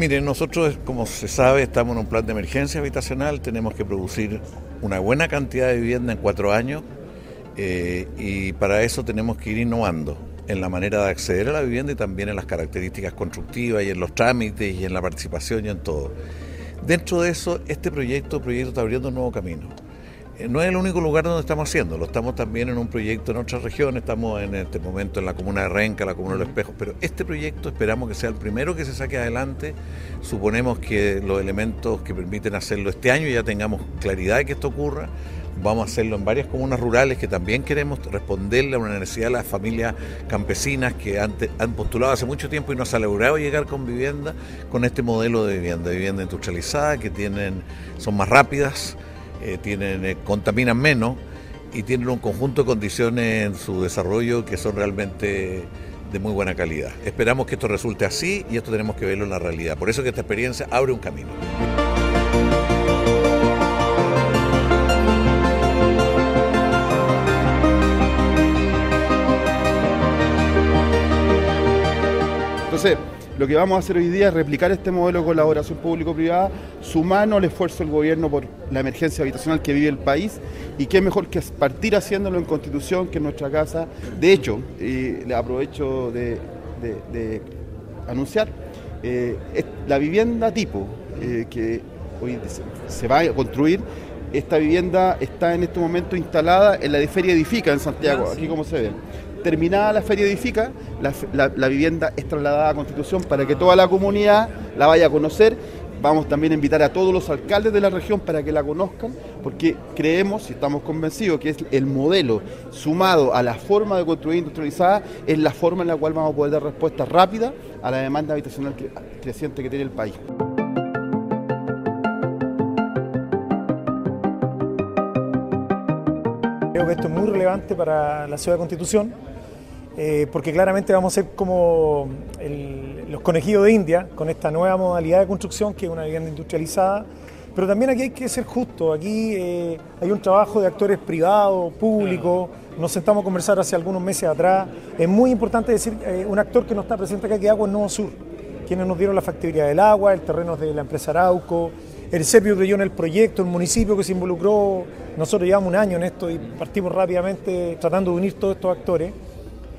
Mire, nosotros, como se sabe, estamos en un plan de emergencia habitacional, tenemos que producir una buena cantidad de vivienda en cuatro años eh, y para eso tenemos que ir innovando en la manera de acceder a la vivienda y también en las características constructivas y en los trámites y en la participación y en todo. Dentro de eso, este proyecto, proyecto está abriendo un nuevo camino. Eh, no es el único lugar donde estamos haciéndolo, estamos también en un proyecto en otras regiones, estamos en este momento en la comuna de Renca, la comuna de Los Espejos, pero este proyecto esperamos que sea el primero que se saque adelante, suponemos que los elementos que permiten hacerlo este año ya tengamos claridad de que esto ocurra, vamos a hacerlo en varias comunas rurales que también queremos responderle a una necesidad de las familias campesinas que han postulado hace mucho tiempo y no se ha logrado llegar con vivienda, con este modelo de vivienda, vivienda industrializada, que tienen, son más rápidas, eh, tienen, eh, contaminan menos y tienen un conjunto de condiciones en su desarrollo que son realmente de muy buena calidad. Esperamos que esto resulte así y esto tenemos que verlo en la realidad. Por eso que esta experiencia abre un camino. Entonces, lo que vamos a hacer hoy día es replicar este modelo de colaboración público-privada, sumando el esfuerzo del gobierno por la emergencia habitacional que vive el país y qué mejor que partir haciéndolo en Constitución, que en nuestra casa. De hecho, y le aprovecho de, anunciar, eh, la vivienda tipo eh, que hoy se va a construir, esta vivienda está en este momento instalada en la de Feria Edifica en Santiago, aquí como se ve terminada la feria edifica, la, vivienda es trasladada a Constitución para que toda la comunidad la vaya a conocer. Vamos también a invitar a todos los alcaldes de la región para que la conozcan, porque creemos y estamos convencidos que es el modelo sumado a la forma de construir industrializada, es la forma en la cual vamos a poder dar respuesta rápida a la demanda habitacional creciente que tiene el país. Creo que esto es muy relevante para la ciudad de Constitución, eh, porque claramente vamos a ser como los conejillos de India con esta nueva modalidad de construcción que es una vivienda industrializada. Pero también aquí hay que ser justo, aquí eh, hay un trabajo de actores privados, públicos, nos sentamos a conversar hace algunos meses atrás. Es muy importante decir, eh, un actor que no está presente acá, que Agua Nuevo Sur, quienes nos dieron la factibilidad del agua, el terreno de la empresa Arauco, el CEPIO creyó en el proyecto, el municipio que se involucró, nosotros llevamos un año en esto y partimos rápidamente tratando de unir todos estos actores.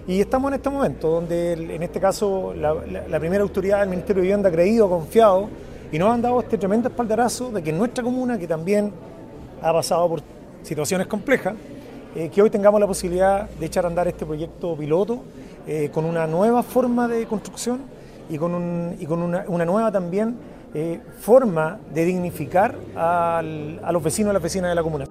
Y estamos en este momento, donde en este caso la, primera autoridad del Ministerio de Vivienda ha creído, ha confiado y nos han dado este tremendo espaldarazo de que nuestra comuna, que también ha pasado por situaciones complejas, eh, que hoy tengamos la posibilidad de echar a andar este proyecto piloto eh, con una nueva forma de construcción y con, un, y con una, una nueva también eh, forma de dignificar al, a los vecinos y las vecinas de la comuna.